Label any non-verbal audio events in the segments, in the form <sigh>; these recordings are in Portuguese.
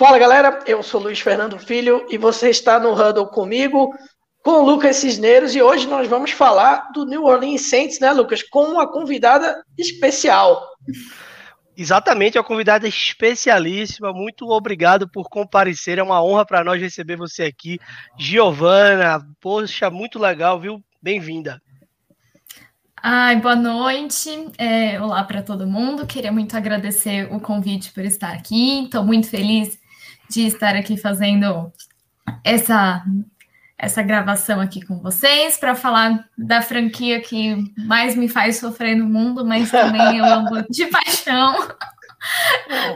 Fala galera, eu sou Luiz Fernando Filho e você está no Huddle comigo, com o Lucas Cisneiros e hoje nós vamos falar do New Orleans Saints, né, Lucas, com uma convidada especial. Exatamente, é uma convidada especialíssima. Muito obrigado por comparecer. É uma honra para nós receber você aqui. Giovana, poxa, muito legal, viu? Bem-vinda. Ai, boa noite. É, olá para todo mundo. Queria muito agradecer o convite por estar aqui. Estou muito feliz de estar aqui fazendo essa essa gravação aqui com vocês para falar da franquia que mais me faz sofrer no mundo, mas também eu amo <laughs> de paixão.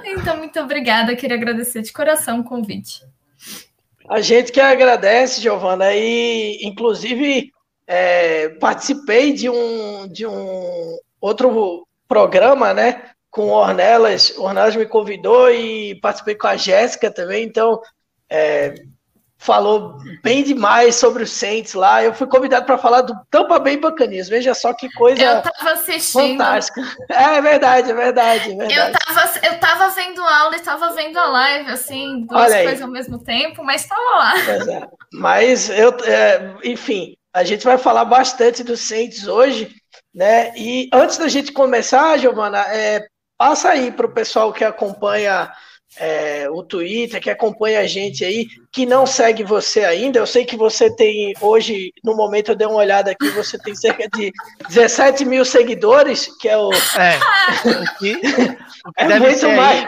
Então, muito obrigada. Queria agradecer de coração o convite. A gente que agradece, Giovana, e inclusive é, participei de um, de um outro programa, né? Com o Ornelas. O Ornelas me convidou e participei com a Jéssica também, então é, falou bem demais sobre o Saints lá. Eu fui convidado para falar do Tampa Bay Buccaneers. Veja só que coisa eu tava assistindo. fantástica. É, é verdade, é verdade, é verdade. Eu tava, eu tava vendo aula e tava vendo a live, assim, duas coisas ao mesmo tempo, mas tava lá. É. Mas eu, é, enfim, a gente vai falar bastante do Saints hoje, né? E antes da gente começar, Giovana, é, passa aí para o pessoal que acompanha é, o Twitter, que acompanha a gente aí, que não segue você ainda. Eu sei que você tem, hoje, no momento eu dei uma olhada aqui, você tem cerca de <laughs> 17 mil seguidores, que é o. É, o <laughs> que, o que é muito mais.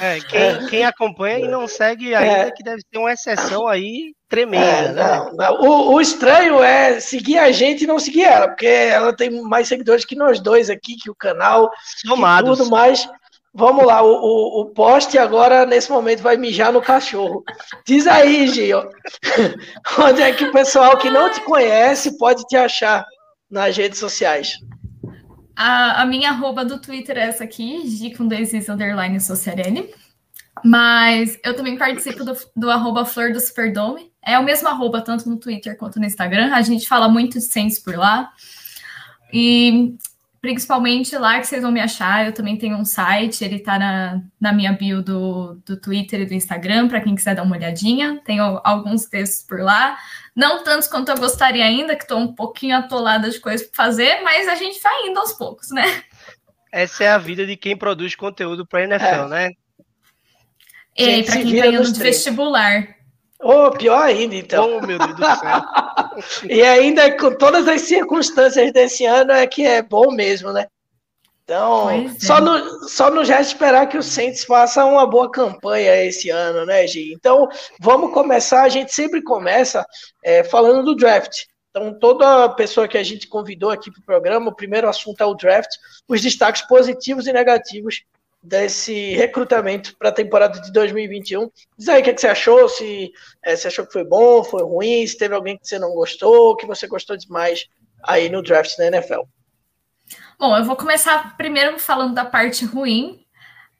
É, quem, quem, acompanha e não segue ainda, é. que deve ter uma exceção aí tremenda. É, né? não, não. O, o, estranho é seguir a gente e não seguir ela, porque ela tem mais seguidores que nós dois aqui, que o canal, Somados. tudo mais. Vamos lá, o, o, o, poste agora, nesse momento, vai mijar no cachorro. Diz aí, Gio, <laughs> onde é que o pessoal que não te conhece pode te achar nas redes sociais? A, a minha arroba do Twitter é essa aqui, G com dois is underline sociarene. Mas eu também participo do, do arroba Flor do Superdome. É o mesmo arroba, tanto no Twitter quanto no Instagram. A gente fala muito de senso por lá. E principalmente lá que vocês vão me achar. Eu também tenho um site, ele está na, na minha bio do, do Twitter e do Instagram, para quem quiser dar uma olhadinha. Tenho alguns textos por lá. Não tantos quanto eu gostaria ainda, que estou um pouquinho atolada de coisas para fazer, mas a gente vai indo aos poucos, né? Essa é a vida de quem produz conteúdo para NFL, é. né? E aí, para quem está indo de vestibular. Oh, pior ainda, então. Oh, meu Deus do céu. <laughs> e ainda com todas as circunstâncias desse ano é que é bom mesmo, né? Então, é. só, no, só nos resta esperar que o Saints faça uma boa campanha esse ano, né, Gi? Então, vamos começar. A gente sempre começa é, falando do draft. Então, toda pessoa que a gente convidou aqui para o programa, o primeiro assunto é o draft, os destaques positivos e negativos desse recrutamento para a temporada de 2021. Diz aí o que, é que você achou, se é, você achou que foi bom, foi ruim, se teve alguém que você não gostou, que você gostou demais aí no draft da NFL. Bom, eu vou começar primeiro falando da parte ruim.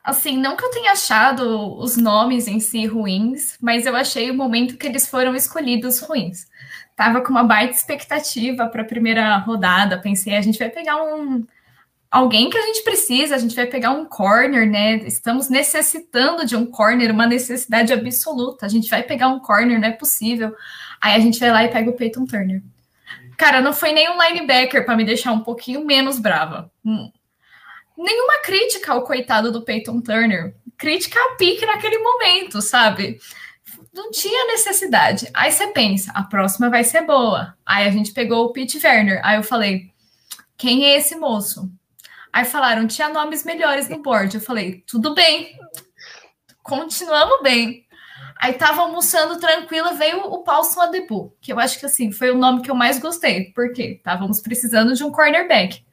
Assim, não que eu tenha achado os nomes em si ruins, mas eu achei o momento que eles foram escolhidos ruins. Tava com uma baita expectativa para a primeira rodada, pensei, a gente vai pegar um alguém que a gente precisa, a gente vai pegar um corner, né? Estamos necessitando de um corner, uma necessidade absoluta. A gente vai pegar um corner, não é possível. Aí a gente vai lá e pega o Peyton Turner. Cara, não foi nem um linebacker para me deixar um pouquinho menos brava. Hum. Nenhuma crítica ao coitado do Peyton Turner. Crítica a pique naquele momento, sabe? Não tinha necessidade. Aí você pensa, a próxima vai ser boa. Aí a gente pegou o Pete Werner. Aí eu falei, quem é esse moço? Aí falaram, tinha nomes melhores no board. Eu falei, tudo bem, continuamos bem. Aí tava almoçando tranquila, veio o Paulson Adebu, que eu acho que assim, foi o nome que eu mais gostei, porque estávamos precisando de um cornerback.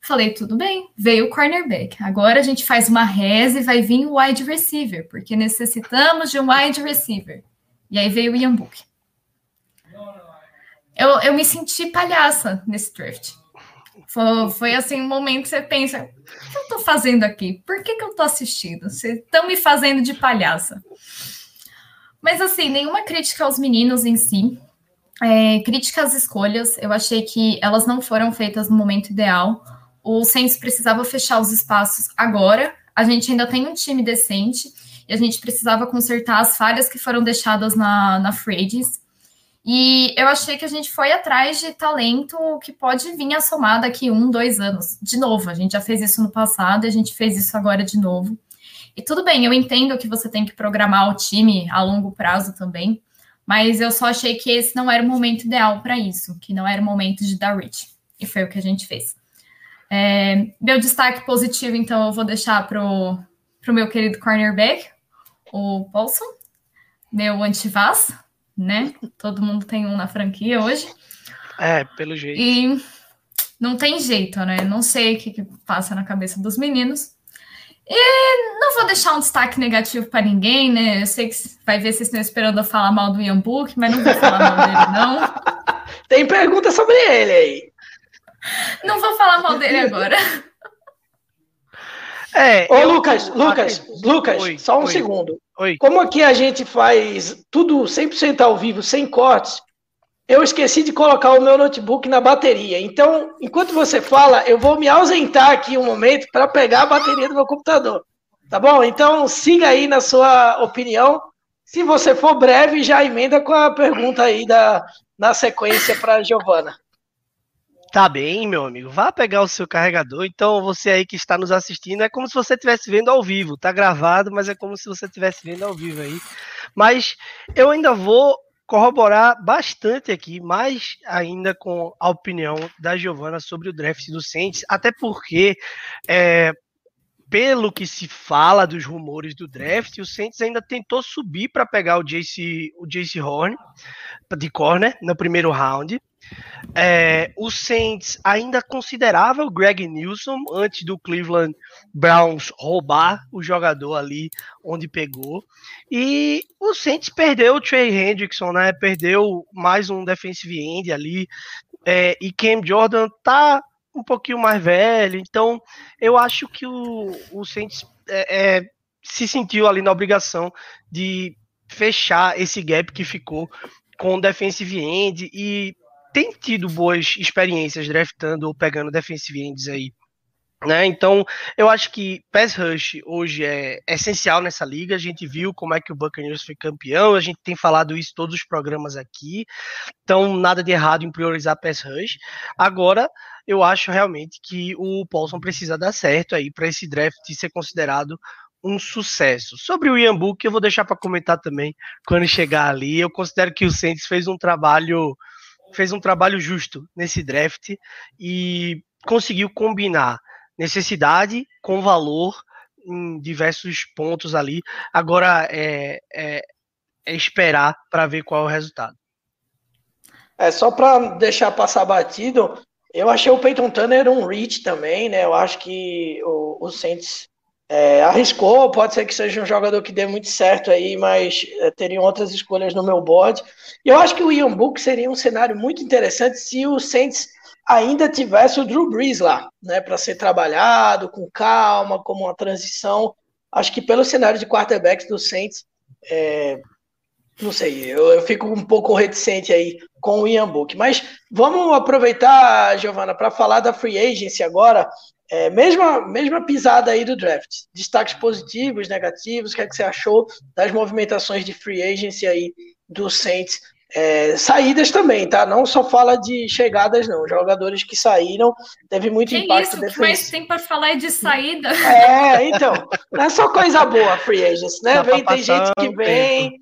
Falei, tudo bem, veio o cornerback. Agora a gente faz uma reza e vai vir o wide receiver, porque necessitamos de um wide receiver. E aí veio o Ian Book. Eu, eu me senti palhaça nesse draft. Foi, foi, assim um momento que você pensa: o que eu tô fazendo aqui? Por que, que eu tô assistindo? Vocês estão me fazendo de palhaça. Mas assim, nenhuma crítica aos meninos em si. É, crítica às escolhas, eu achei que elas não foram feitas no momento ideal. O Saints precisava fechar os espaços agora. A gente ainda tem um time decente. e a gente precisava consertar as falhas que foram deixadas na, na free E eu achei que a gente foi atrás de talento que pode vir a somar daqui um, dois anos. De novo, a gente já fez isso no passado e a gente fez isso agora de novo. E tudo bem, eu entendo que você tem que programar o time a longo prazo também, mas eu só achei que esse não era o momento ideal para isso, que não era o momento de dar reach. E foi o que a gente fez. É, meu destaque positivo, então, eu vou deixar para o meu querido cornerback, o Paulson, meu antivaz, né? Todo mundo tem um na franquia hoje. É, pelo jeito. E não tem jeito, né? Não sei o que, que passa na cabeça dos meninos. E não vou deixar um destaque negativo para ninguém, né? Eu sei que vai ver se vocês estão esperando eu falar mal do Ian Book, mas não vou falar mal dele, não. <laughs> Tem pergunta sobre ele aí. Não vou falar mal dele agora. É, Ô, eu... Lucas, Lucas, Lucas, oi, só um oi, segundo. Oi. Como aqui a gente faz tudo 100% ao vivo, sem cortes, eu esqueci de colocar o meu notebook na bateria. Então, enquanto você fala, eu vou me ausentar aqui um momento para pegar a bateria do meu computador. Tá bom? Então, siga aí na sua opinião. Se você for breve, já emenda com a pergunta aí da, na sequência para a Giovana. Tá bem, meu amigo. Vá pegar o seu carregador. Então, você aí que está nos assistindo, é como se você estivesse vendo ao vivo. Tá gravado, mas é como se você estivesse vendo ao vivo aí. Mas eu ainda vou corroborar bastante aqui, mais ainda com a opinião da Giovana sobre o draft do Saints, até porque é, pelo que se fala dos rumores do draft, o Saints ainda tentou subir para pegar o JC, o JC Horn de corner no primeiro round. É, o Saints ainda considerava o Greg Nilsson antes do Cleveland Browns roubar o jogador ali onde pegou. E o Saints perdeu o Trey Hendrickson, né? Perdeu mais um defensive end ali. É, e Cam Jordan tá um pouquinho mais velho. Então, eu acho que o, o Saints é, é, se sentiu ali na obrigação de fechar esse gap que ficou com o defensive end e tem tido boas experiências draftando ou pegando defensive ends aí. Né? Então, eu acho que pass rush hoje é essencial nessa liga. A gente viu como é que o Buccaneers foi campeão, a gente tem falado isso em todos os programas aqui. Então, nada de errado em priorizar pass rush. Agora, eu acho realmente que o Paulson precisa dar certo aí para esse draft ser considerado um sucesso. Sobre o Ian Book, eu vou deixar para comentar também quando chegar ali. Eu considero que o Saints fez um trabalho fez um trabalho justo nesse draft e conseguiu combinar necessidade com valor em diversos pontos ali. Agora é, é, é esperar para ver qual é o resultado. É só para deixar passar batido. Eu achei o Peyton Turner um reach também, né? Eu acho que o, o Saints é, arriscou, pode ser que seja um jogador que dê muito certo aí, mas é, teriam outras escolhas no meu board. E eu acho que o Ian Book seria um cenário muito interessante se o Saints ainda tivesse o Drew Brees lá, né, para ser trabalhado com calma, como uma transição. Acho que pelo cenário de quarterbacks do Saints, é, não sei, eu, eu, fico um pouco reticente aí com o Ian Book. Mas vamos aproveitar, Giovana, para falar da free agency agora. É, mesma, mesma pisada aí do draft. Destaques positivos, negativos, o que, é que você achou das movimentações de free agency aí do Saints? É, saídas também, tá? Não só fala de chegadas, não. Jogadores que saíram, teve muito que impacto isso, defensivo. que mais tem para falar é de saída. É, então, não é só coisa boa free agency, né? Vem, tem gente que vem,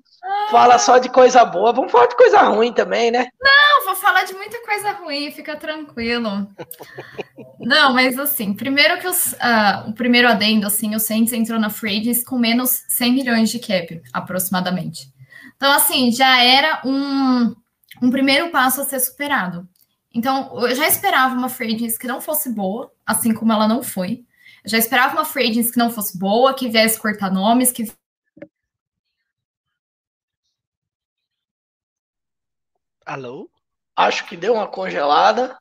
fala só de coisa boa. Vamos falar de coisa ruim também, né? Não, vou falar de muita coisa ruim, fica tranquilo. Não, mas assim, primeiro que os, uh, o primeiro adendo, assim, o Saints entrou na free com menos 100 milhões de cap, aproximadamente. Então, assim, já era um, um primeiro passo a ser superado. Então, eu já esperava uma free que não fosse boa, assim como ela não foi. Eu já esperava uma free que não fosse boa, que viesse cortar nomes, que Alô? Acho que deu uma congelada.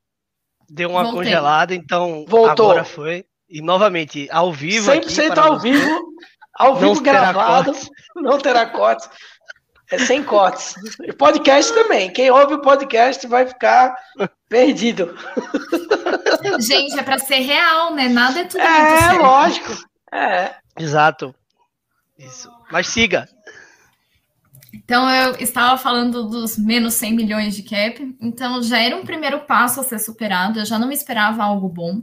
Deu uma Voltei. congelada, então Voltou. agora foi. E novamente, ao vivo. 100% aqui, ao vivo, ao vivo não gravado, terá não terá cortes. É sem cortes. E podcast também. Quem ouve o podcast vai ficar perdido. Gente, é para ser real, né? Nada é tudo. É, lógico. É. Exato. Isso. Mas siga. Então, eu estava falando dos menos 100 milhões de cap. Então, já era um primeiro passo a ser superado. Eu já não esperava algo bom.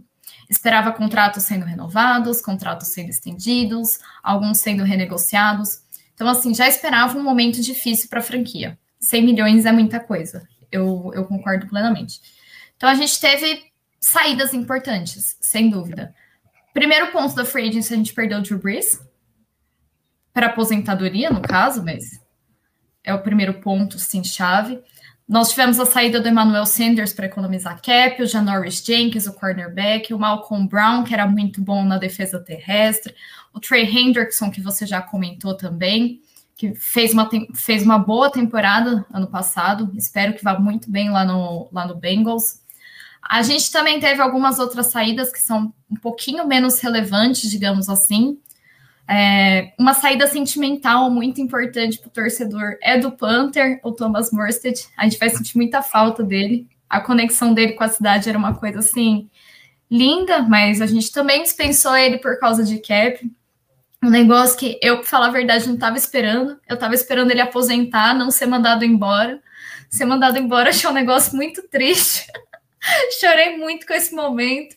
Esperava contratos sendo renovados, contratos sendo estendidos, alguns sendo renegociados. Então, assim, já esperava um momento difícil para a franquia. 100 milhões é muita coisa. Eu, eu concordo plenamente. Então, a gente teve saídas importantes, sem dúvida. Primeiro ponto da free agency, a gente perdeu o Drew Brees para aposentadoria, no caso, mas é o primeiro ponto, sim, chave. Nós tivemos a saída do Emmanuel Sanders para economizar cap, o Janoris Jenkins, o cornerback, o Malcolm Brown, que era muito bom na defesa terrestre, o Trey Hendrickson, que você já comentou também, que fez uma, fez uma boa temporada ano passado, espero que vá muito bem lá no, lá no Bengals. A gente também teve algumas outras saídas que são um pouquinho menos relevantes, digamos assim, é, uma saída sentimental muito importante para o torcedor é do Panther, o Thomas Morstead. A gente vai sentir muita falta dele. A conexão dele com a cidade era uma coisa assim linda, mas a gente também dispensou ele por causa de cap. Um negócio que eu, para falar a verdade, não estava esperando. Eu estava esperando ele aposentar, não ser mandado embora. Ser mandado embora <laughs> achei um negócio muito triste. <laughs> Chorei muito com esse momento.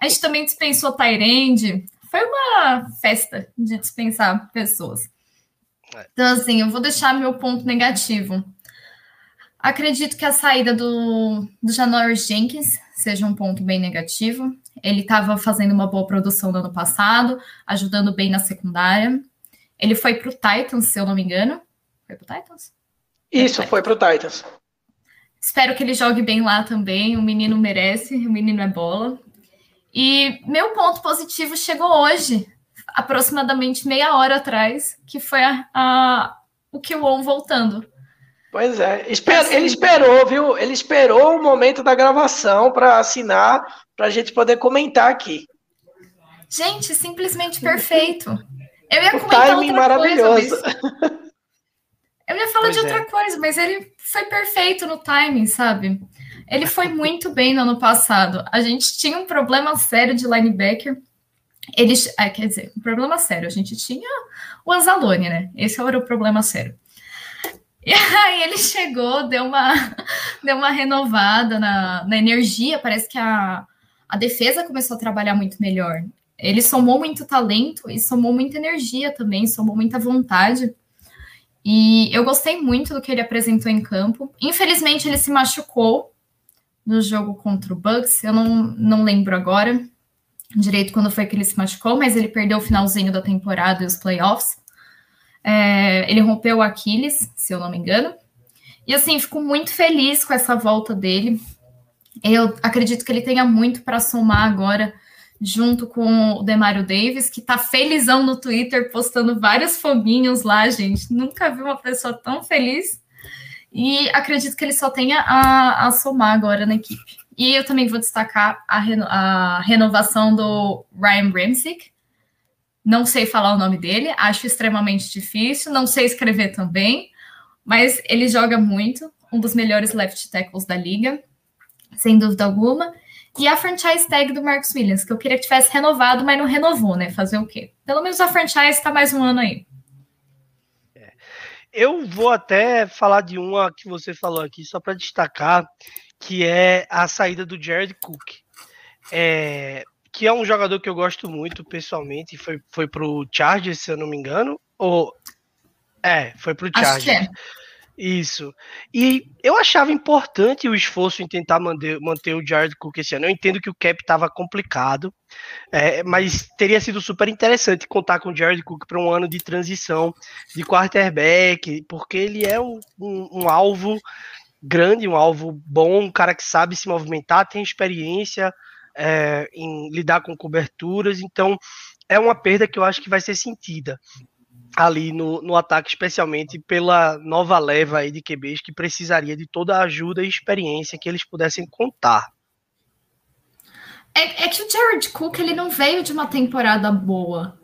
A gente também dispensou Tyrande, foi uma festa de dispensar pessoas. É. Então, assim, eu vou deixar meu ponto negativo. Acredito que a saída do, do Janoris Jenkins seja um ponto bem negativo. Ele estava fazendo uma boa produção no ano passado, ajudando bem na secundária. Ele foi para o Titans, se eu não me engano. Foi para o Titans? Isso, foi para o Titans. Espero que ele jogue bem lá também. O menino merece, o menino é bola. E meu ponto positivo chegou hoje, aproximadamente meia hora atrás, que foi a, a o Kiwon voltando. Pois é, Esper assim, ele esperou, viu? Ele esperou o momento da gravação para assinar, para a gente poder comentar aqui. Gente, simplesmente perfeito. Eu ia o comentar timing outra maravilhoso. Coisa, mas... Eu ia falar pois de outra é. coisa, mas ele foi perfeito no timing, sabe? Ele foi muito bem no ano passado. A gente tinha um problema sério de linebacker. Eles, é, quer dizer, um problema sério. A gente tinha o Anzalone, né? Esse era o problema sério. <laughs> E aí ele chegou, deu uma, <laughs> deu uma renovada na, na energia. Parece que a, a defesa começou a trabalhar muito melhor. Ele somou muito talento e somou muita energia também, somou muita vontade. E eu gostei muito do que ele apresentou em campo. Infelizmente, ele se machucou no jogo contra o Bucks. Eu não, não lembro agora direito quando foi que ele se machucou, mas ele perdeu o finalzinho da temporada e os playoffs. É, ele rompeu o Aquiles, se eu não me engano. E assim, fico muito feliz com essa volta dele. Eu acredito que ele tenha muito para somar agora, junto com o Demario Davis, que tá felizão no Twitter, postando vários foguinhos lá, gente. Nunca vi uma pessoa tão feliz. E acredito que ele só tenha a, a somar agora na equipe. E eu também vou destacar a, reno, a renovação do Ryan Bramsick. Não sei falar o nome dele, acho extremamente difícil, não sei escrever também, mas ele joga muito, um dos melhores left tackles da liga, sem dúvida alguma. E a franchise tag do Marcus Williams, que eu queria que tivesse renovado, mas não renovou, né? Fazer o quê? Pelo menos a franchise está mais um ano aí. Eu vou até falar de uma que você falou aqui, só para destacar, que é a saída do Jared Cook. É, que é um jogador que eu gosto muito pessoalmente, foi, foi pro Chargers, se eu não me engano, ou... É, foi pro Chargers. Acho que é. Isso. E eu achava importante o esforço em tentar manter, manter o Jared Cook esse ano. Eu entendo que o cap estava complicado, é, mas teria sido super interessante contar com o Jared Cook para um ano de transição de quarterback, porque ele é um, um, um alvo grande, um alvo bom, um cara que sabe se movimentar, tem experiência é, em lidar com coberturas, então é uma perda que eu acho que vai ser sentida ali no, no ataque, especialmente pela nova leva aí de QBs que precisaria de toda a ajuda e experiência que eles pudessem contar. É, é que o Jared Cook ele não veio de uma temporada boa.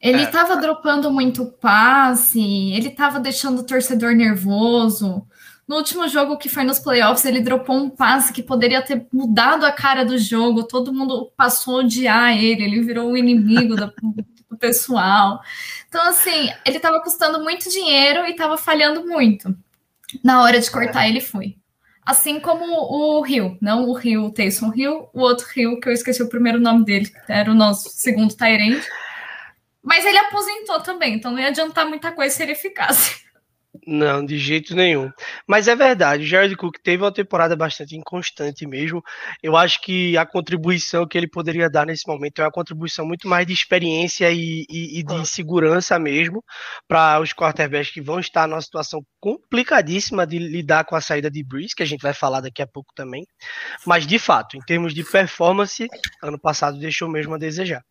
Ele estava é. dropando muito passe, ele estava deixando o torcedor nervoso. No último jogo que foi nos playoffs, ele dropou um passe que poderia ter mudado a cara do jogo. Todo mundo passou a odiar ele, ele virou o inimigo da, o pessoal. Então, assim, ele estava custando muito dinheiro e estava falhando muito. Na hora de cortar, ele foi. Assim como o Rio, não o Rio Taysom Hill, o outro Rio, que eu esqueci o primeiro nome dele, que era o nosso segundo Tyrant. Mas ele aposentou também, então não ia adiantar muita coisa se ele ficasse. Não, de jeito nenhum. Mas é verdade, o Jared Cook teve uma temporada bastante inconstante mesmo. Eu acho que a contribuição que ele poderia dar nesse momento é uma contribuição muito mais de experiência e, e, e de segurança mesmo para os quarterbacks que vão estar numa situação complicadíssima de lidar com a saída de Breeze, que a gente vai falar daqui a pouco também. Mas de fato, em termos de performance, ano passado deixou mesmo a desejar.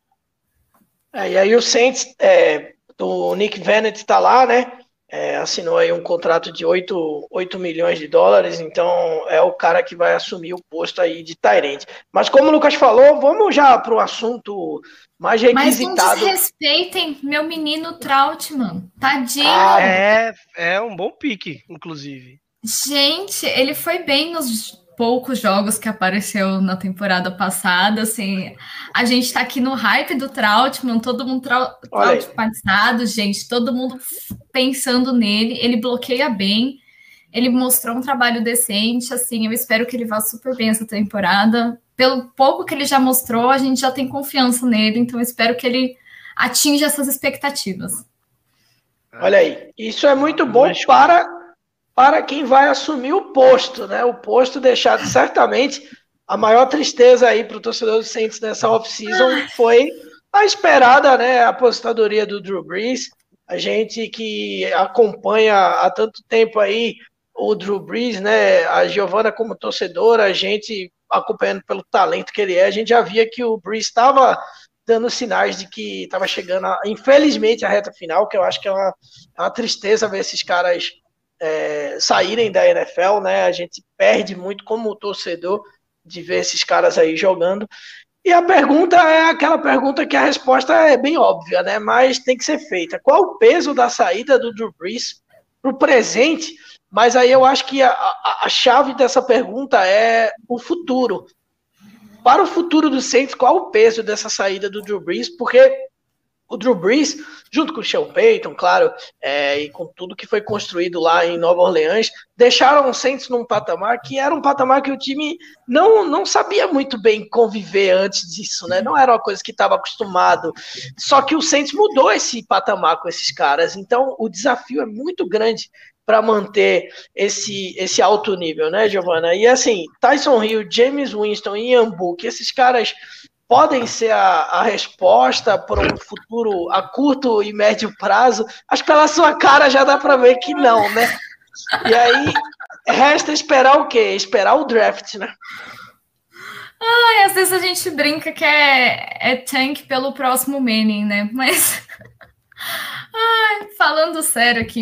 É, e aí o Saints, é, o Nick Vannett está lá, né? É, assinou aí um contrato de 8, 8 milhões de dólares, então é o cara que vai assumir o posto aí de Tyrande. Mas como o Lucas falou, vamos já para o assunto mais requisitado. Mas não desrespeitem meu menino Trautmann, tadinho. Ah, é, é um bom pique, inclusive. Gente, ele foi bem nos poucos jogos que apareceu na temporada passada, assim, a gente tá aqui no hype do Trautmann, todo mundo trau passado, gente, todo mundo pensando nele, ele bloqueia bem, ele mostrou um trabalho decente, assim, eu espero que ele vá super bem essa temporada. Pelo pouco que ele já mostrou, a gente já tem confiança nele, então eu espero que ele atinja essas expectativas. Olha aí, isso é muito bom para para quem vai assumir o posto, né? O posto deixado certamente a maior tristeza aí para o torcedor do Saints nessa off-season foi a esperada, né? A aposentadoria do Drew Brees. A gente que acompanha há tanto tempo aí o Drew Brees, né? A Giovana como torcedora, a gente acompanhando pelo talento que ele é, a gente já via que o Brees estava dando sinais de que estava chegando, a, infelizmente, a reta final, que eu acho que é uma, é uma tristeza ver esses caras é, saírem da NFL, né? A gente perde muito como torcedor de ver esses caras aí jogando. E a pergunta é aquela pergunta que a resposta é bem óbvia, né? Mas tem que ser feita. Qual o peso da saída do Drew Brees para o presente? Mas aí eu acho que a, a, a, chave dessa pergunta é o futuro. Para o futuro do Saints, qual o peso dessa saída do Drew Brees? Porque o Drew Brees, junto com o Sean Payton, claro, é, e com tudo que foi construído lá em Nova Orleans, deixaram o Saints num patamar que era um patamar que o time não, não sabia muito bem conviver antes disso, né? Não era uma coisa que estava acostumado. Só que o Saints mudou esse patamar com esses caras, então o desafio é muito grande para manter esse, esse alto nível, né, Giovana? E assim, Tyson Hill, James Winston e Ian Book, esses caras podem ser a, a resposta para um futuro a curto e médio prazo, acho que pela sua cara já dá para ver que não, né? E aí resta esperar o quê? Esperar o draft, né? Ai, às vezes a gente brinca que é, é tank pelo próximo Manning, né? Mas <laughs> Ai, falando sério aqui,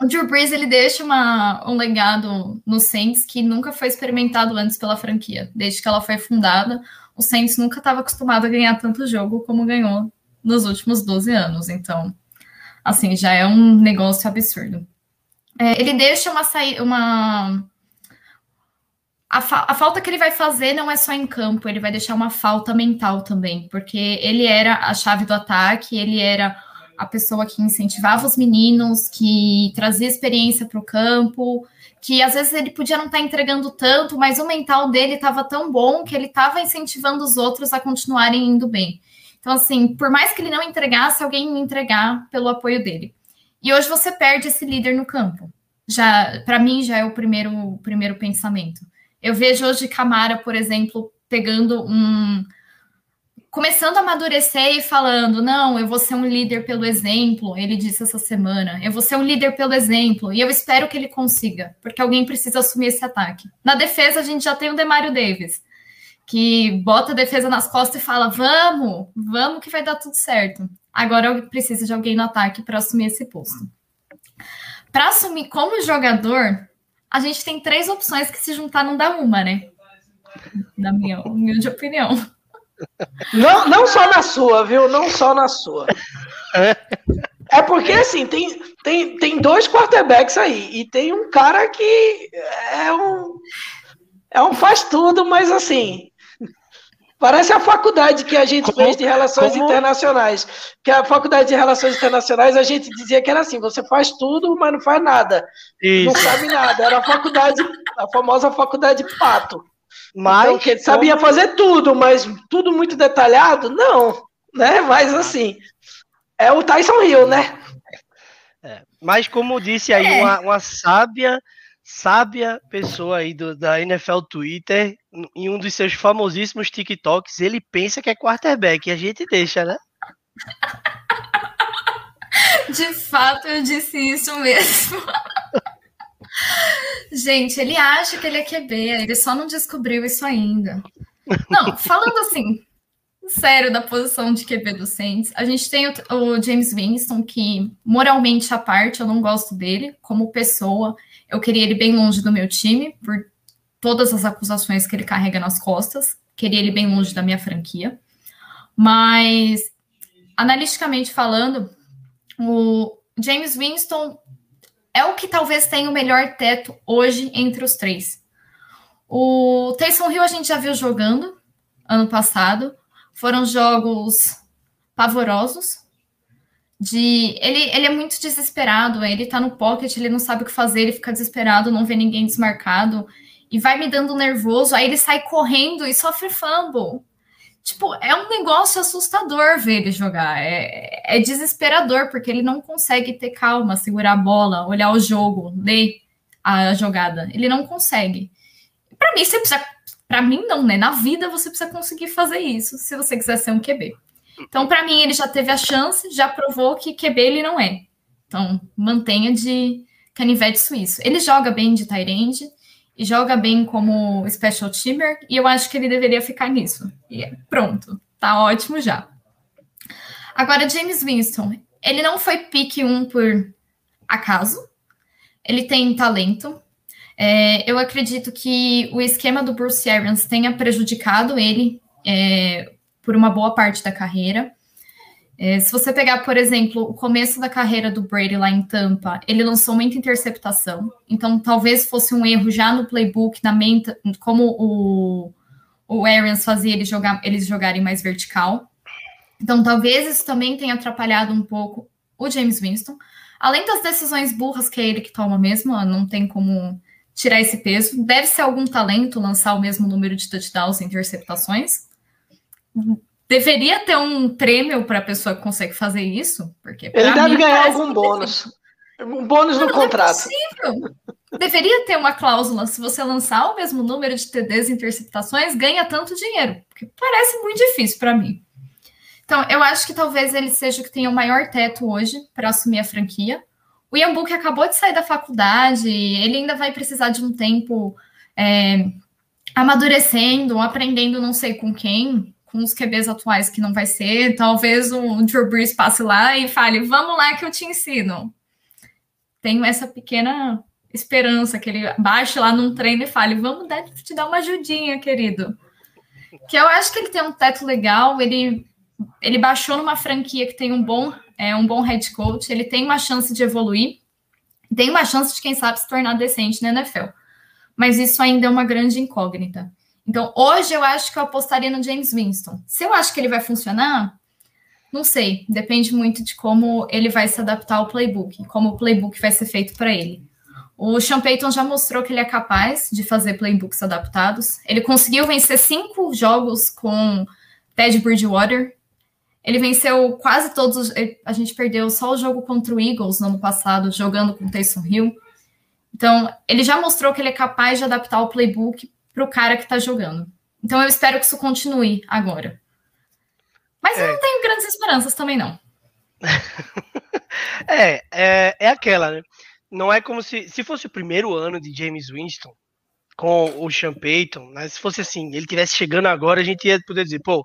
o Drew Brees ele deixa uma, um legado no Saints que nunca foi experimentado antes pela franquia, desde que ela foi fundada o Saints nunca estava acostumado a ganhar tanto jogo como ganhou nos últimos 12 anos. Então, assim, já é um negócio absurdo. É, ele deixa uma saída, uma. A, fa a, falta que ele vai fazer não é só em campo, ele vai deixar uma falta mental também, porque ele era a chave do ataque, ele era a pessoa que incentivava os meninos, que trazia experiência para o campo, que às vezes ele podia não estar tá entregando tanto, mas o mental dele estava tão bom que ele estava incentivando os outros a continuarem indo bem. Então, assim, por mais que ele não entregasse, alguém ia entregar pelo apoio dele. E hoje você perde esse líder no campo. Já, para mim, já é o primeiro, o primeiro pensamento. Eu vejo hoje Camara, por exemplo, pegando um, começando a amadurecer e falando: não, eu vou ser um líder pelo exemplo. Ele disse essa semana: eu vou ser um líder pelo exemplo. E eu espero que ele consiga, porque alguém precisa assumir esse ataque. Na defesa, a gente já tem o Demario Davis, que bota a defesa nas costas e fala: vamos, vamos que vai dar tudo certo. Agora eu preciso de alguém no ataque para assumir esse posto. Para assumir como jogador, a gente tem três opções que se juntar não dá uma, né? Na minha humilde opinião. Não, não só na sua, viu? Não só na sua. É porque, assim, tem, tem, tem dois quarterbacks aí. E tem um cara que é um. É um faz tudo, mas assim. Parece a faculdade que a gente como, fez de relações como... internacionais. Que a faculdade de relações internacionais a gente dizia que era assim: você faz tudo, mas não faz nada. Isso. Não sabe nada. Era a faculdade, a famosa faculdade pato. Mas então, que ele sabia fazer tudo, mas tudo muito detalhado? Não, né? Mas assim, é o Tyson Hill, né? É, mas como disse aí é. uma, uma sábia sábia pessoa aí do, da NFL Twitter, em um dos seus famosíssimos TikToks, ele pensa que é quarterback e a gente deixa, né? <laughs> De fato, eu disse isso mesmo. <laughs> Gente, ele acha que ele é QB, ele só não descobriu isso ainda. Não, falando assim, sério da posição de QB do Saints, a gente tem o, o James Winston, que moralmente à parte, eu não gosto dele como pessoa. Eu queria ele bem longe do meu time, por todas as acusações que ele carrega nas costas. Queria ele bem longe da minha franquia. Mas, analiticamente falando, o James Winston é o que talvez tenha o melhor teto hoje entre os três. O Taysom Hill a gente já viu jogando ano passado. Foram jogos pavorosos, de ele, ele é muito desesperado, ele tá no pocket, ele não sabe o que fazer, ele fica desesperado, não vê ninguém desmarcado e vai me dando nervoso, aí ele sai correndo e sofre fumble. Tipo, é um negócio assustador ver ele jogar. É, é desesperador, porque ele não consegue ter calma, segurar a bola, olhar o jogo, ler a jogada. Ele não consegue. Para mim, você precisa. Para mim, não, né? Na vida você precisa conseguir fazer isso se você quiser ser um QB. Então, para mim, ele já teve a chance, já provou que QB ele não é. Então, mantenha de canivete suíço. Ele joga bem de Tyrande joga bem como special teamer, e eu acho que ele deveria ficar nisso. E é, pronto, tá ótimo já. Agora, James Winston, ele não foi pick 1 por acaso, ele tem talento. É, eu acredito que o esquema do Bruce Arians tenha prejudicado ele é, por uma boa parte da carreira. É, se você pegar, por exemplo, o começo da carreira do Brady lá em Tampa, ele lançou muita interceptação, então talvez fosse um erro já no playbook, na mente, como o, o Arians fazia eles, jogar, eles jogarem mais vertical. Então talvez isso também tenha atrapalhado um pouco o James Winston. Além das decisões burras que é ele que toma mesmo, não tem como tirar esse peso. Deve ser algum talento lançar o mesmo número de touchdowns e interceptações deveria ter um prêmio para a pessoa que consegue fazer isso, porque ele deve ganhar algum bônus. Um bônus no não, contrato. Não é Deveria ter uma cláusula, se você lançar o mesmo número de TDs e interceptações, ganha tanto dinheiro, porque parece muito difícil para mim. Então, eu acho que talvez ele seja o que tenha o maior teto hoje para assumir a franquia. O Ian Book acabou de sair da faculdade, ele ainda vai precisar de um tempo é, amadurecendo, aprendendo não sei com quem, com os QBs atuais que não vai ser, talvez o Drew Brees passe lá e fale, vamos lá que eu te ensino. Tenho essa pequena esperança que ele baixe lá num treino e fale, vamos te dar uma ajudinha, querido. Que eu acho que ele tem um teto legal, ele, ele baixou numa franquia que tem um bom, é, um bom head coach, ele tem uma chance de evoluir, tem uma chance de, quem sabe, se tornar decente na NFL. Mas isso ainda é uma grande incógnita. Então, hoje eu acho que eu apostaria no James Winston. Se eu acho que ele vai funcionar, não sei. Depende muito de como ele vai se adaptar ao playbook, como o playbook vai ser feito para ele. O Sean Payton já mostrou que ele é capaz de fazer playbooks adaptados. Ele conseguiu vencer cinco jogos com Ted Bridgewater. Ele venceu quase todos. A gente perdeu só o jogo contra o Eagles no ano passado, jogando com o Taysom Hill. Então, ele já mostrou que ele é capaz de adaptar o playbook para o cara que está jogando. Então eu espero que isso continue agora. Mas é. eu não tenho grandes esperanças também, não. <laughs> é, é, é aquela, né? Não é como se, se fosse o primeiro ano de James Winston com o Sean Payton, né? se fosse assim, ele tivesse chegando agora, a gente ia poder dizer, pô,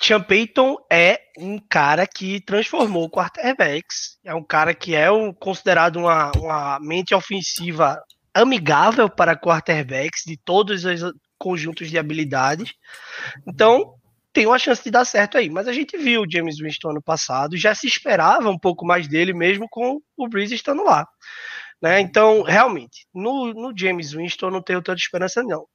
Sean Payton é um cara que transformou quarterbacks, é um cara que é um, considerado uma, uma mente ofensiva amigável para quarterbacks de todos os conjuntos de habilidades. Então, tem uma chance de dar certo aí. Mas a gente viu o James Winston ano passado, já se esperava um pouco mais dele, mesmo com o Breeze estando lá. Né? Então, realmente, no, no James Winston não tenho tanta esperança, não.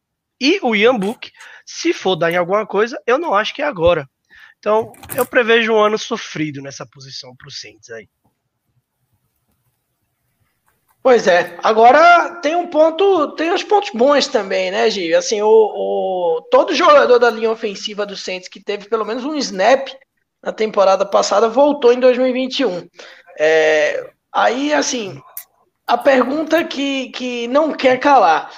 E o Ian Book, se for dar em alguma coisa, eu não acho que é agora. Então, eu prevejo um ano sofrido nessa posição para o Saints aí. Pois é. Agora tem um ponto, tem os pontos bons também, né, Gil? Assim, o, o, todo jogador da linha ofensiva do Saints que teve pelo menos um snap na temporada passada voltou em 2021. É, aí, assim, a pergunta que, que não quer calar: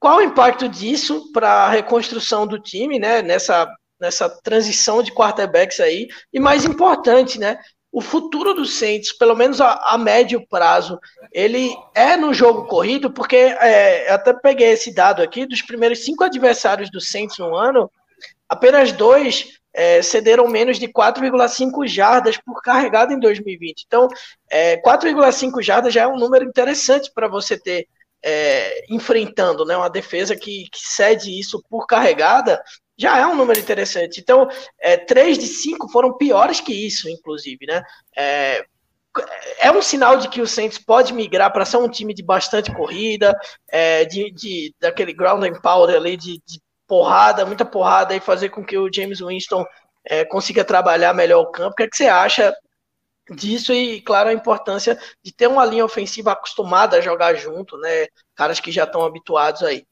qual o impacto disso para a reconstrução do time, né? Nessa, nessa transição de quarterbacks aí? E mais importante, né? O futuro do Saints, pelo menos a, a, médio prazo, ele é no jogo corrido, porque é, até peguei esse dado aqui, dos primeiros cinco adversários do Saints no ano, apenas dois é, cederam menos de 4,5 jardas por carregada em 2020. Então, é, 4,5 jardas já é um número interessante para você ter é, enfrentando né, uma defesa que, que cede isso por carregada, já é um número interessante. Então, é, três de cinco foram piores que isso, inclusive, né? É, é um sinal de que o Saints pode migrar para ser um time de bastante corrida, é, de, de, daquele ground and power ali, de, de, porrada, muita porrada, e fazer com que o James Winston é, consiga trabalhar melhor o campo. O que, é que você acha disso? E, claro, a importância de ter uma linha ofensiva acostumada a jogar junto, né? Caras que já estão habituados aí.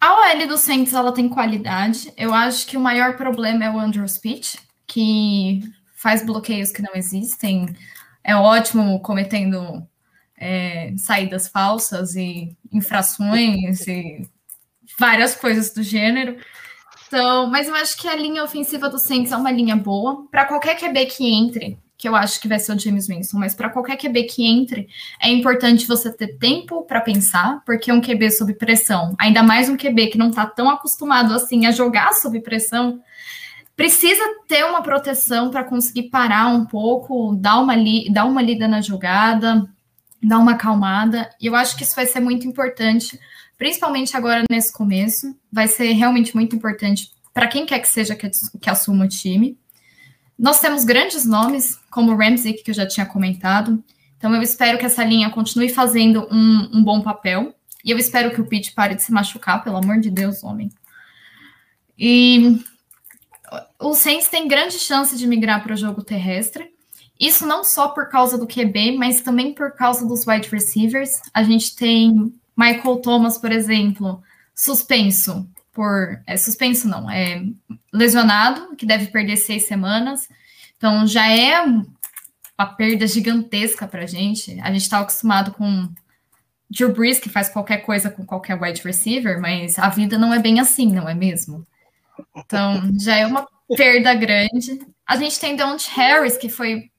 A OL do Saints ela tem qualidade. Eu acho que o maior problema é o Andrew Speech, que faz bloqueios que não existem. É ótimo cometendo é, saídas falsas e infrações e várias coisas do gênero. Então, mas eu acho que a linha ofensiva do Saints é uma linha boa para qualquer QB que entre que eu acho que vai ser o James Winston, mas para qualquer QB que entre, é importante você ter tempo para pensar, porque um QB sob pressão, ainda mais um QB que não está tão acostumado assim a jogar sob pressão, precisa ter uma proteção para conseguir parar um pouco, dar uma, li dar uma lida na jogada, dar uma acalmada. E eu acho que isso vai ser muito importante, principalmente agora nesse começo. Vai ser realmente muito importante para quem quer que seja que, que assuma o time. Nós temos grandes nomes, como o Ramsey, que eu já tinha comentado. Então, eu espero que essa linha continue fazendo um, um bom papel. E eu espero que o Pete pare de se machucar, pelo amor de Deus, homem. E o Saints tem grande chance de migrar para o jogo terrestre. Isso não só por causa do QB, mas também por causa dos wide receivers. A gente tem Michael Thomas, por exemplo, suspenso por. É, suspenso não, é lesionado, que deve perder seis semanas. Então já é uma perda gigantesca para a gente. A gente está acostumado com Drew Brees, que faz qualquer coisa com qualquer wide receiver, mas a vida não é bem assim, não é mesmo? Então já é uma perda grande. A gente tem Don't Harris, que foi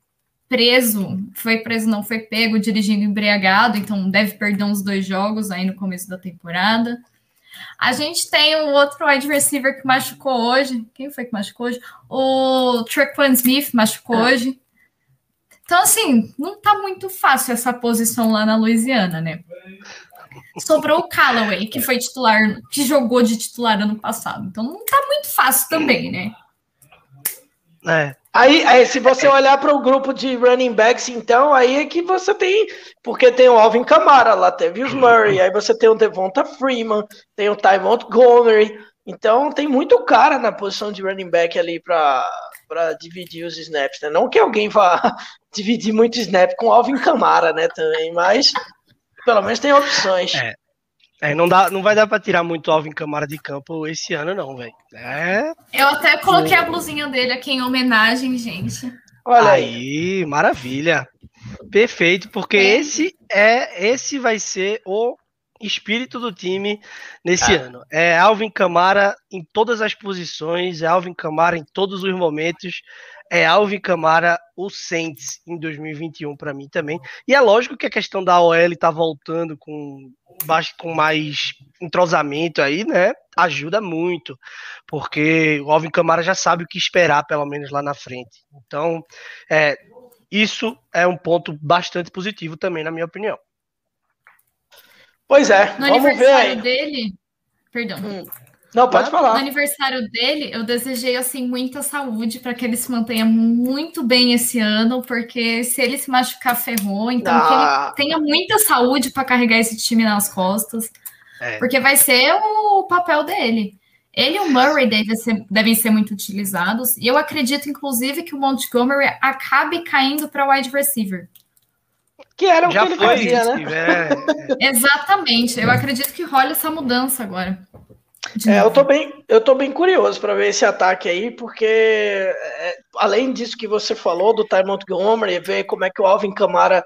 preso, foi preso, não foi pego dirigindo embriagado, então deve perder uns dois jogos aí no começo da temporada. A gente tem um outro wide receiver que machucou hoje. Quem foi que machucou hoje? O Trequan Smith machucou é. hoje. Então, assim, não tá muito fácil essa posição lá na Louisiana, né? Sobrou o Callaway, que foi titular, que jogou de titular ano passado. Então não tá muito fácil também, né? É. Aí, aí, se você olhar para o grupo de running backs, então, aí é que você tem. Porque tem o Alvin Kamara, lá teve o Murray, aí você tem o Devonta Freeman, tem o Ty Montgomery. Então, tem muito cara na posição de running back ali para dividir os snaps, né? Não que alguém vá <laughs> dividir muito snap com o Alvin Kamara, né? Também, mas pelo menos tem opções. É. É, não, dá, não vai dar pra tirar muito Alvin Camara de campo esse ano, não, velho. É... Eu até coloquei a blusinha dele aqui em homenagem, gente. Olha aí, maravilha. Perfeito, porque é. esse é esse vai ser o espírito do time nesse ah. ano. É Alvin Camara em todas as posições, é Alvin Camara em todos os momentos é Alvin Camara o Saints em 2021 para mim também. E é lógico que a questão da OL tá voltando com, com mais entrosamento aí, né? Ajuda muito, porque o Alvin Camara já sabe o que esperar, pelo menos lá na frente. Então, é, isso é um ponto bastante positivo também, na minha opinião. Pois é, no vamos ver aí. dele, perdão. Hum. Não, pode falar. No aniversário dele, eu desejei assim muita saúde para que ele se mantenha muito bem esse ano, porque se ele se machucar ferrou, então ah. que ele tenha muita saúde para carregar esse time nas costas. É. Porque vai ser o papel dele. Ele e o Murray devem ser, devem ser muito utilizados. E eu acredito, inclusive, que o Montgomery acabe caindo para wide receiver. Que era o Já que ele foi, fazia, né? É. <laughs> Exatamente. Eu acredito que rola essa mudança agora. É, eu tô bem, eu tô bem curioso para ver esse ataque aí, porque é, além disso que você falou do Ty Montgomery, ver como é que o Alvin Kamara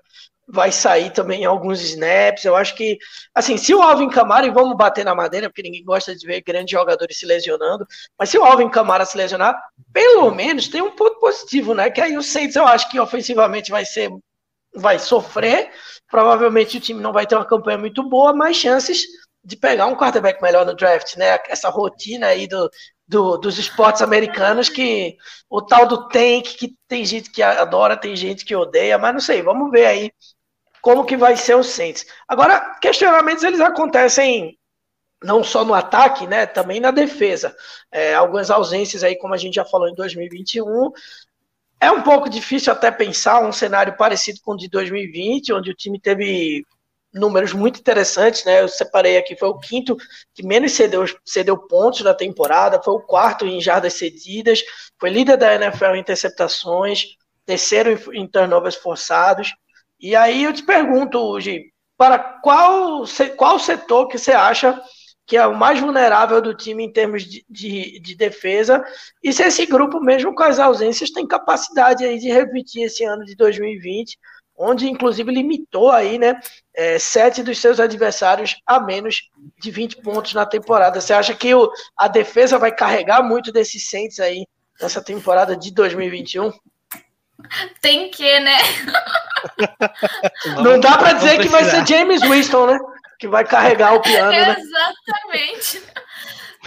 vai sair também em alguns snaps. Eu acho que, assim, se o Alvin Kamara, e vamos bater na madeira, porque ninguém gosta de ver grandes jogadores se lesionando, mas se o Alvin Kamara se lesionar, pelo menos tem um ponto positivo, né? Que aí o Saints eu acho que ofensivamente vai ser, vai sofrer, provavelmente o time não vai ter uma campanha muito boa, mas chances de pegar um quarterback melhor no draft, né? Essa rotina aí do, do, dos esportes americanos que o tal do tank, que tem gente que adora, tem gente que odeia, mas não sei, vamos ver aí como que vai ser o Saints. Agora, questionamentos eles acontecem não só no ataque, né, também na defesa. É, algumas ausências aí, como a gente já falou em 2021. É um pouco difícil até pensar um cenário parecido com o de 2020, onde o time teve números muito interessantes, né? Eu separei aqui, foi o quinto que menos cedeu, cedeu pontos na temporada, foi o quarto em jardas cedidas, foi líder da NFL em interceptações, terceiro em, turnovers forçados. E aí eu te pergunto, hoje, para qual, qual setor que você acha que é o mais vulnerável do time em termos de, de, de, defesa, e se esse grupo, mesmo com as ausências, tem capacidade aí de repetir esse ano de 2020, onde inclusive limitou aí, né, é, sete dos seus adversários a menos de 20 pontos na temporada. Você acha que o, a defesa vai carregar muito desses Saints aí nessa temporada de 2021? Tem que, né? Não dá para dizer que vai ser James Winston, né? Que vai carregar o piano, né? Exatamente.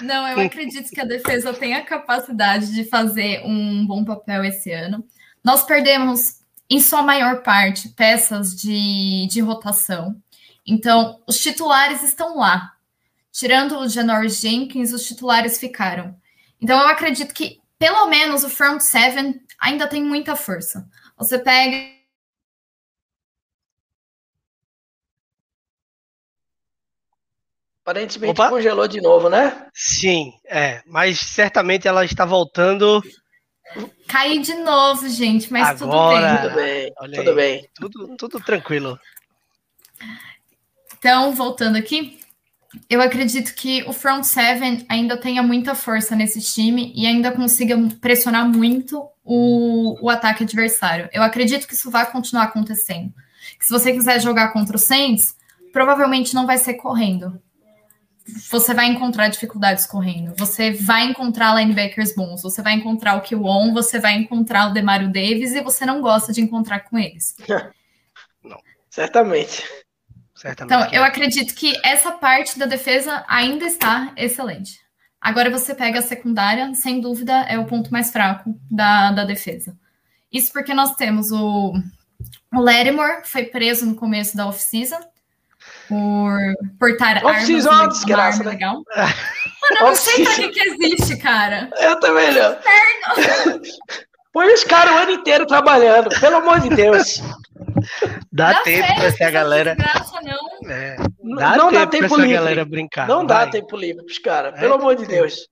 Não, eu acredito que a defesa tem a capacidade de fazer um bom papel esse ano. Nós perdemos em sua maior parte, peças de, de rotação. Então, os titulares estão lá. Tirando o Janoris Jenkins, os titulares ficaram. Então, eu acredito que, pelo menos, o front seven ainda tem muita força. Você pega. Aparentemente Opa. congelou de novo, né? Sim, é. Mas certamente ela está voltando Caí de novo, gente, mas Agora, tudo bem. Tudo bem. Tudo bem. Tudo, tudo tranquilo. Então, voltando aqui, eu acredito que o front seven ainda tenha muita força nesse time e ainda consiga pressionar muito o, o ataque adversário. Eu acredito que isso vai continuar acontecendo. Que se você quiser jogar contra o Saints, provavelmente não vai ser correndo você vai encontrar dificuldades correndo. Você vai encontrar linebackers bons, você vai encontrar o Kiwon, você vai encontrar o Demario Davis e você não gosta de encontrar com eles. <laughs> Não, certamente. certamente. Então, eu acredito que essa parte da defesa ainda está excelente. Agora você pega a secundária, sem dúvida, é o ponto mais fraco da, da defesa. Isso porque nós temos o, o Lattimore, foi preso no começo da off-season, por portar armas. Off-season é uma desgraça, né? Legal. <laughs> Mano, eu não sei pra que, que existe, cara. Eu também não. <laughs> Põe os caras o ano inteiro trabalhando, pelo amor de Deus. Dá, dá tempo pra essa galera. Desgraça, não. É, dá não tempo dá tempo pra livre. galera brincar. Não vai. dá tempo livre pros caras, é. pelo amor de Deus.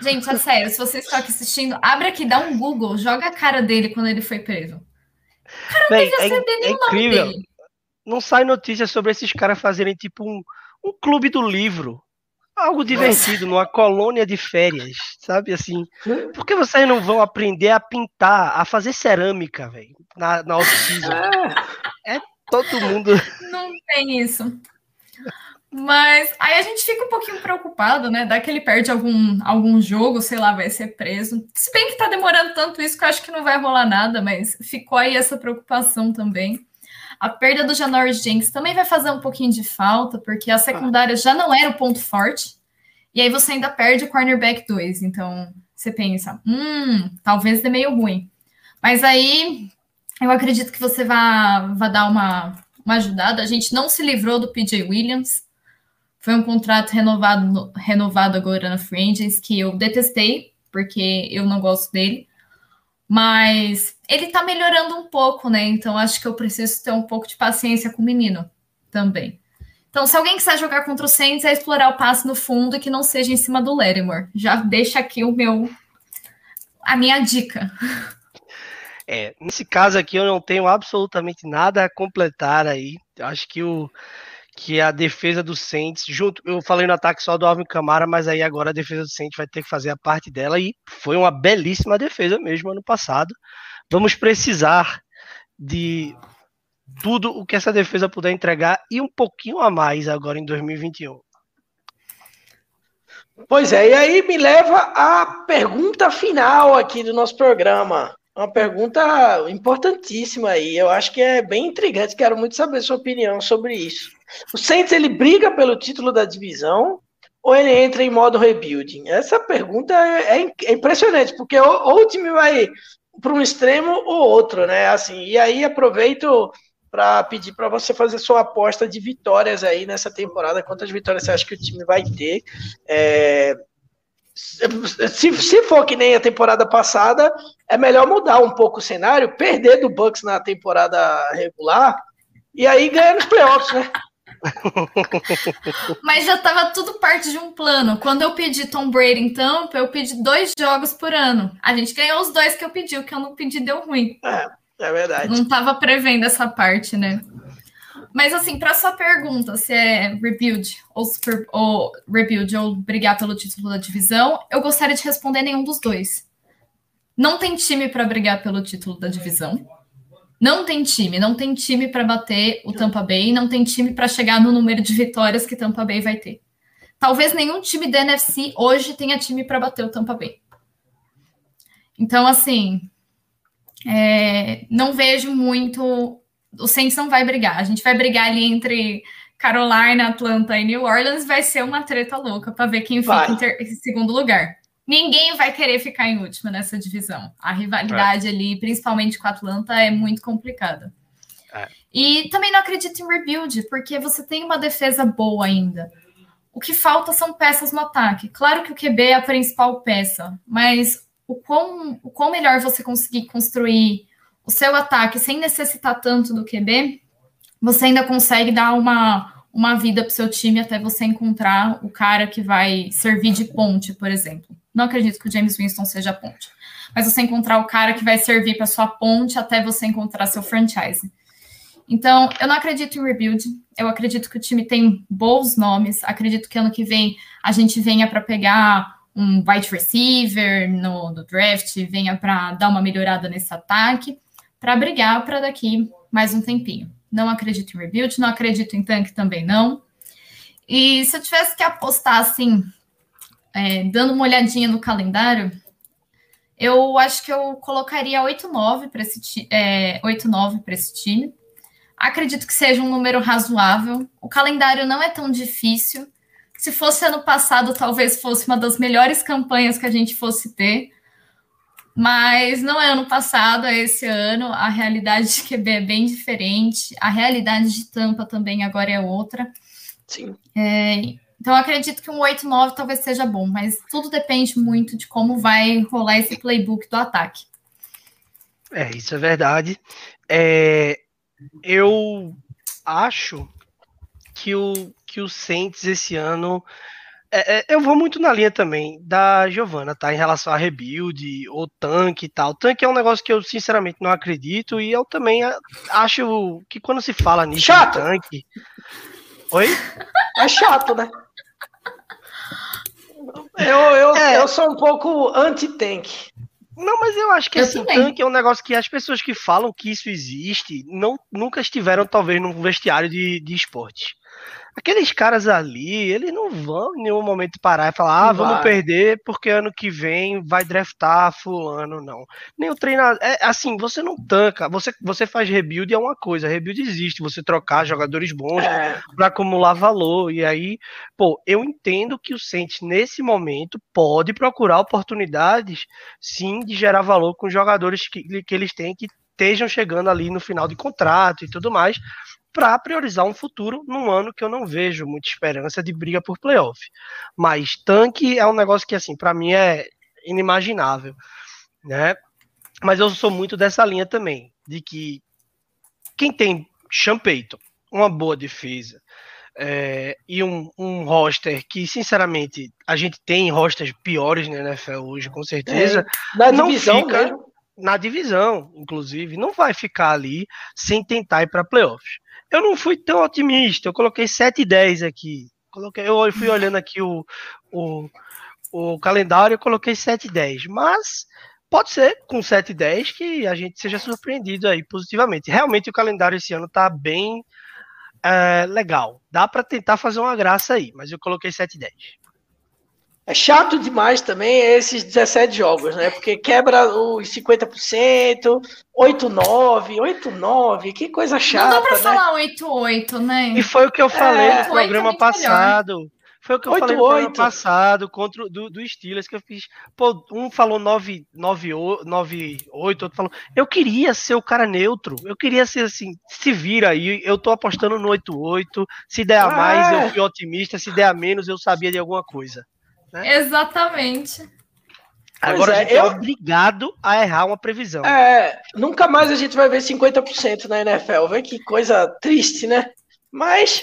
Gente, é sério, se você está aqui assistindo, abre aqui, dá um Google, joga a cara dele quando ele foi preso. O cara não Bem, é, é incrível. Dele não sai notícia sobre esses caras fazerem tipo um, um clube do livro. Algo divertido, Nossa. numa colônia de férias, sabe? Assim, por que vocês não vão aprender a pintar, a fazer cerâmica, velho, na, na off-season? É. é todo mundo. Não tem isso. Mas aí a gente fica um pouquinho preocupado, né? Dá que ele perde algum, algum jogo, sei lá, vai ser preso. Se bem que tá demorando tanto isso que eu acho que não vai rolar nada, mas ficou aí essa preocupação também. A perda do Janoris Jenks também vai fazer um pouquinho de falta, porque a secundária já não era o ponto forte. E aí você ainda perde o cornerback 2. Então você pensa, hum, talvez dê meio ruim. Mas aí eu acredito que você vai, dar uma, uma ajudada. A gente não se livrou do PJ Williams. Foi um contrato renovado, renovado agora na Free que eu detestei, porque eu não gosto dele. Mas ele tá melhorando um pouco, né? Então acho que eu preciso ter um pouco de paciência com o menino também. Então, se alguém quiser jogar contra o Saints, é explorar o passe no fundo e que não seja em cima do Lattimore. Já deixa aqui o meu a minha dica. É, nesse caso aqui eu não tenho absolutamente nada a completar aí. Eu acho que o que a defesa do Saints, junto, eu falei no ataque só do Alvin Camara, mas aí agora a defesa do Saints vai ter que fazer a parte dela e foi uma belíssima defesa mesmo ano passado. Vamos precisar de tudo o que essa defesa puder entregar e um pouquinho a mais agora em 2021. Pois é, e aí me leva à pergunta final aqui do nosso programa. Uma pergunta importantíssima aí. Eu acho que é bem intrigante. Quero muito saber sua opinião sobre isso. O Saints ele briga pelo título da divisão ou ele entra em modo rebuilding? Essa pergunta é, é, é impressionante, porque ou, ou, o time vai para um extremo ou outro, né? Assim, e aí aproveito para pedir para você fazer sua aposta de vitórias aí nessa temporada. Quantas vitórias você acha que o time vai ter? É, se, se for que nem a temporada passada, é melhor mudar um pouco o cenário, perder do Bucks na temporada regular e aí ganhar nos playoffs, né? <laughs> Mas já estava tudo parte de um plano. Quando eu pedi Tom Brady em Tampa, eu pedi dois jogos por ano. A gente ganhou os dois que eu pedi, o que eu não pedi deu ruim. É, é verdade. Não estava prevendo essa parte, né? Mas assim, para sua pergunta, se é rebuild ou, super, ou rebuild ou brigar pelo título da divisão, eu gostaria de responder nenhum dos dois. Não tem time para brigar pelo título da divisão. Não tem time, não tem time para bater o Tampa Bay, não tem time para chegar no número de vitórias que Tampa Bay vai ter. Talvez nenhum time da NFC hoje tenha time para bater o Tampa Bay. Então, assim, é, não vejo muito o Saints não vai brigar. A gente vai brigar ali entre Carolina, Atlanta e New Orleans. Vai ser uma treta louca para ver quem vai. fica em, em, segundo lugar. Ninguém vai querer ficar em último nessa divisão. A rivalidade é. ali, principalmente com a Atlanta, é muito complicada. É. E também não acredito em rebuild, porque você tem uma defesa boa ainda. O que falta são peças no ataque. Claro que o QB é a principal peça, mas o quão, o quão melhor você conseguir construir o seu ataque sem necessitar tanto do QB, você ainda consegue dar uma, uma vida para o seu time até você encontrar o cara que vai servir de ponte, por exemplo. Não acredito que o James Winston seja ponte, mas você encontrar o cara que vai servir para sua ponte até você encontrar seu franchise. Então, eu não acredito em rebuild. Eu acredito que o time tem bons nomes. Acredito que ano que vem a gente venha para pegar um wide receiver no, no draft, venha para dar uma melhorada nesse ataque para brigar para daqui mais um tempinho. Não acredito em rebuild, não acredito em tanque também não. E se eu tivesse que apostar assim, é, dando uma olhadinha no calendário, eu acho que eu colocaria 8-9 para esse, é, 8 esse time. Acredito que seja um número razoável. O calendário não é tão difícil. Se fosse ano passado, talvez fosse uma das melhores campanhas que a gente fosse ter. Mas não é ano passado, é esse ano. A realidade de QB é bem diferente. A realidade de Tampa também agora é outra. Sim. É, então, acredito que um 8-9 talvez seja bom, mas tudo depende muito de como vai rolar esse playbook do ataque. É, isso é verdade. É, eu acho que o, que o Saints esse ano é, é, eu vou muito na linha também da Giovana, tá? Em relação a rebuild, ou tanque e tal. Tanque é um negócio que eu sinceramente não acredito e eu também acho que quando se fala nisso, chato. tanque. Oi? É chato, né? Eu, eu, é. eu sou um pouco anti-tank. Não, mas eu acho que eu assim, tanque é um negócio que as pessoas que falam que isso existe não, nunca estiveram, talvez, num vestiário de, de esporte aqueles caras ali, eles não vão em nenhum momento parar e falar, ah, vamos perder porque ano que vem vai draftar fulano, não. Nem o treinador, é assim, você não tanca, você, você faz rebuild é uma coisa, rebuild existe, você trocar jogadores bons é. para acumular valor, e aí, pô, eu entendo que o Saints nesse momento pode procurar oportunidades, sim, de gerar valor com jogadores que, que eles têm que estejam chegando ali no final de contrato e tudo mais, para priorizar um futuro num ano que eu não vejo muita esperança de briga por playoff. Mas tanque é um negócio que, assim, para mim é inimaginável, né? Mas eu sou muito dessa linha também, de que quem tem Payton, uma boa defesa, é, e um, um roster que, sinceramente, a gente tem rosters piores na NFL hoje, com certeza. É, na não divisão fica, mesmo. Na divisão, inclusive, não vai ficar ali sem tentar ir para playoffs. Eu não fui tão otimista, eu coloquei 7 e 10 aqui. Coloquei, eu fui olhando aqui o, o, o calendário, eu coloquei 7 e 10, mas pode ser com 7 e 10 que a gente seja surpreendido aí positivamente. Realmente o calendário esse ano tá bem é, legal. Dá para tentar fazer uma graça aí, mas eu coloquei 7 e 10. É chato demais também esses 17 jogos, né? Porque quebra os 50%, 8-9, 8-9, que coisa chata. Não dá pra né? falar 8-8, né? E foi o que eu falei é, no programa é passado. Melhor. Foi o que eu 8, falei no 8. programa passado contra do, do Steelers que eu fiz. Pô, um falou 9, 9, 9 8, outro falou. Eu queria ser o cara neutro. Eu queria ser assim, se vira aí. Eu tô apostando no 8, 8. Se der a mais, eu é. fui otimista. Se der a menos, eu sabia de alguma coisa. Né? Exatamente. Agora é, a gente é eu... é obrigado a errar uma previsão. É, nunca mais a gente vai ver 50% na NFL. Vê que coisa triste, né? Mas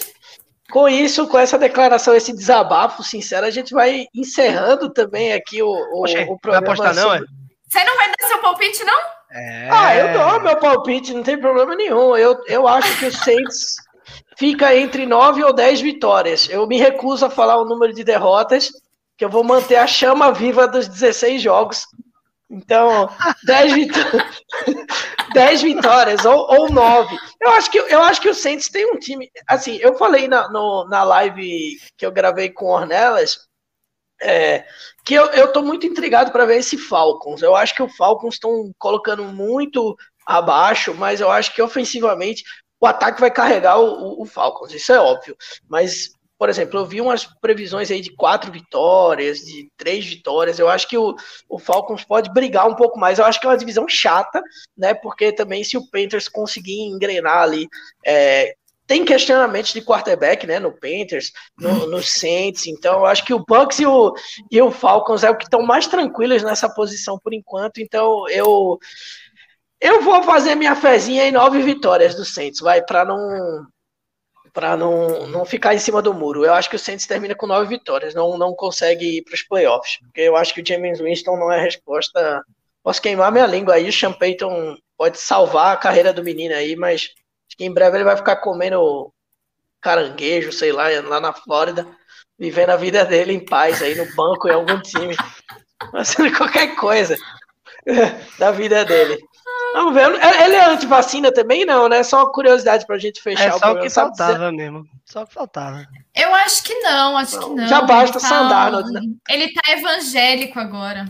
com isso, com essa declaração, esse desabafo sincero, a gente vai encerrando também aqui o, o, Poxa, o programa. Vai apostar, não, é? Você não vai dar seu palpite, não? É... Ah, eu dou meu palpite, não tem problema nenhum. Eu, eu acho que o Saints fica entre 9 ou 10 vitórias. Eu me recuso a falar o número de derrotas, que eu vou manter a chama viva dos 16 jogos. Então, 10 vitórias. 10 vitórias ou, ou 9. Eu acho, que, eu acho que o Saints tem um time. Assim, eu falei na, no, na live que eu gravei com o Ornelas é, que eu, eu tô muito intrigado para ver esse Falcons. Eu acho que o Falcons estão colocando muito abaixo, mas eu acho que ofensivamente o ataque vai carregar o, o, o Falcons, isso é óbvio. Mas por exemplo, eu vi umas previsões aí de quatro vitórias, de três vitórias. Eu acho que o, o Falcons pode brigar um pouco mais. Eu acho que é uma divisão chata, né? Porque também se o Panthers conseguir engrenar ali, é, tem questionamentos de quarterback, né? No Panthers, no, no Saints. Então, eu acho que o Bucks e o, e o Falcons é o que estão mais tranquilos nessa posição por enquanto. Então, eu eu vou fazer minha fezinha em nove vitórias do Saints, vai para não para não, não ficar em cima do muro. Eu acho que o Saints termina com nove vitórias, não, não consegue ir para os playoffs, porque eu acho que o James Winston não é a resposta. Posso queimar minha língua aí, o Sean Payton pode salvar a carreira do menino aí, mas acho que em breve ele vai ficar comendo caranguejo, sei lá, lá na Flórida, vivendo a vida dele em paz aí no banco em algum time, <laughs> fazendo qualquer coisa <laughs> da vida dele. Vamos ver. Ele é anti-vacina também, não, né? Só uma curiosidade pra gente fechar é o programa. Só que faltava dizer... mesmo. Só que faltava. Eu acho que não, acho não. que não. Já basta tá... Sandarnold, né? Ele tá evangélico agora.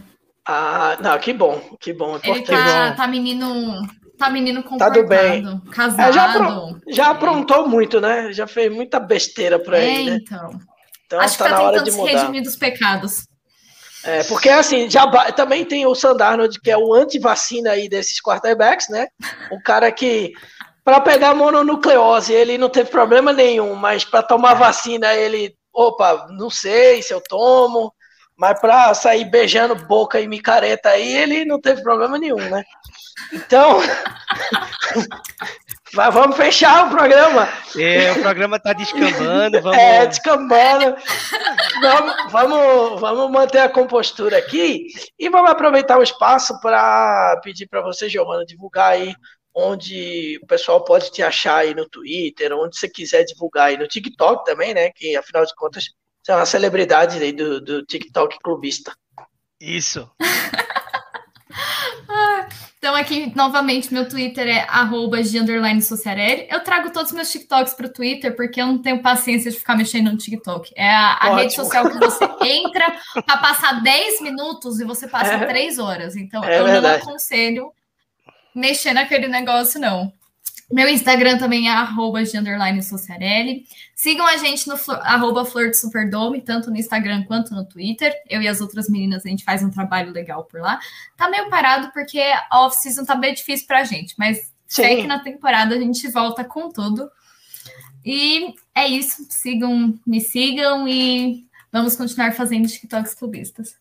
Ah, não, que bom, que bom. É ele tá, tá menino. Tá menino comportado, tá do bem. casado. É, já, apro... já aprontou muito, né? Já fez muita besteira por aí, é, né? então. Então acho tá que tá na hora de mudar. se redimir dos pecados. É, porque assim, já também tem o Sandarnold, que é o anti-vacina aí desses quarterbacks, né? O cara que, para pegar mononucleose, ele não teve problema nenhum, mas para tomar vacina, ele, opa, não sei se eu tomo, mas para sair beijando boca e micareta aí, ele não teve problema nenhum, né? Então, <laughs> Mas vamos fechar o programa. É, o programa está descambando. <laughs> Vamos... É, descambando. vamos, vamos, vamos manter a compostura aqui e vamos aproveitar o espaço para pedir para você, Giovana, divulgar aí onde o pessoal pode te achar aí no Twitter, onde você quiser divulgar aí no TikTok também, né? Que afinal de contas você é uma celebridade aí do, do TikTok clubista. Isso. <laughs> Então, aqui, novamente, meu Twitter é arroba Sociarelli. Eu trago todos os meus TikToks para o Twitter, porque eu não tenho paciência de ficar mexendo no TikTok. É a, a rede social que você <laughs> entra para passar 10 minutos e você passa é. 3 horas. Então, é eu verdade. não aconselho mexer naquele negócio, não. Meu Instagram também é arroba Sociarelli. Sigam a gente no arroba Flor de Superdome, tanto no Instagram quanto no Twitter. Eu e as outras meninas, a gente faz um trabalho legal por lá. Tá meio parado porque a off-season tá bem difícil pra gente, mas sei que na temporada a gente volta com tudo. E é isso. Sigam, me sigam e vamos continuar fazendo TikToks clubistas.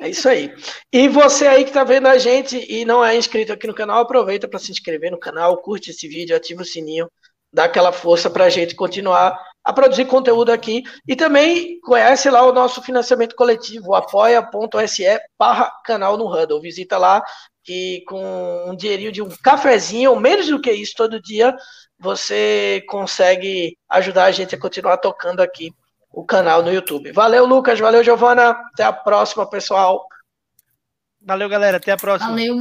É isso aí. E você aí que está vendo a gente e não é inscrito aqui no canal, aproveita para se inscrever no canal, curte esse vídeo, ativa o sininho, dá aquela força para a gente continuar a produzir conteúdo aqui. E também conhece lá o nosso financiamento coletivo, apoia.se barra canal no Huddle. Visita lá que com um dinheirinho de um cafezinho, ou menos do que isso, todo dia, você consegue ajudar a gente a continuar tocando aqui o canal no YouTube. Valeu, Lucas. Valeu, Giovana. Até a próxima, pessoal. Valeu, galera. Até a próxima. Valeu.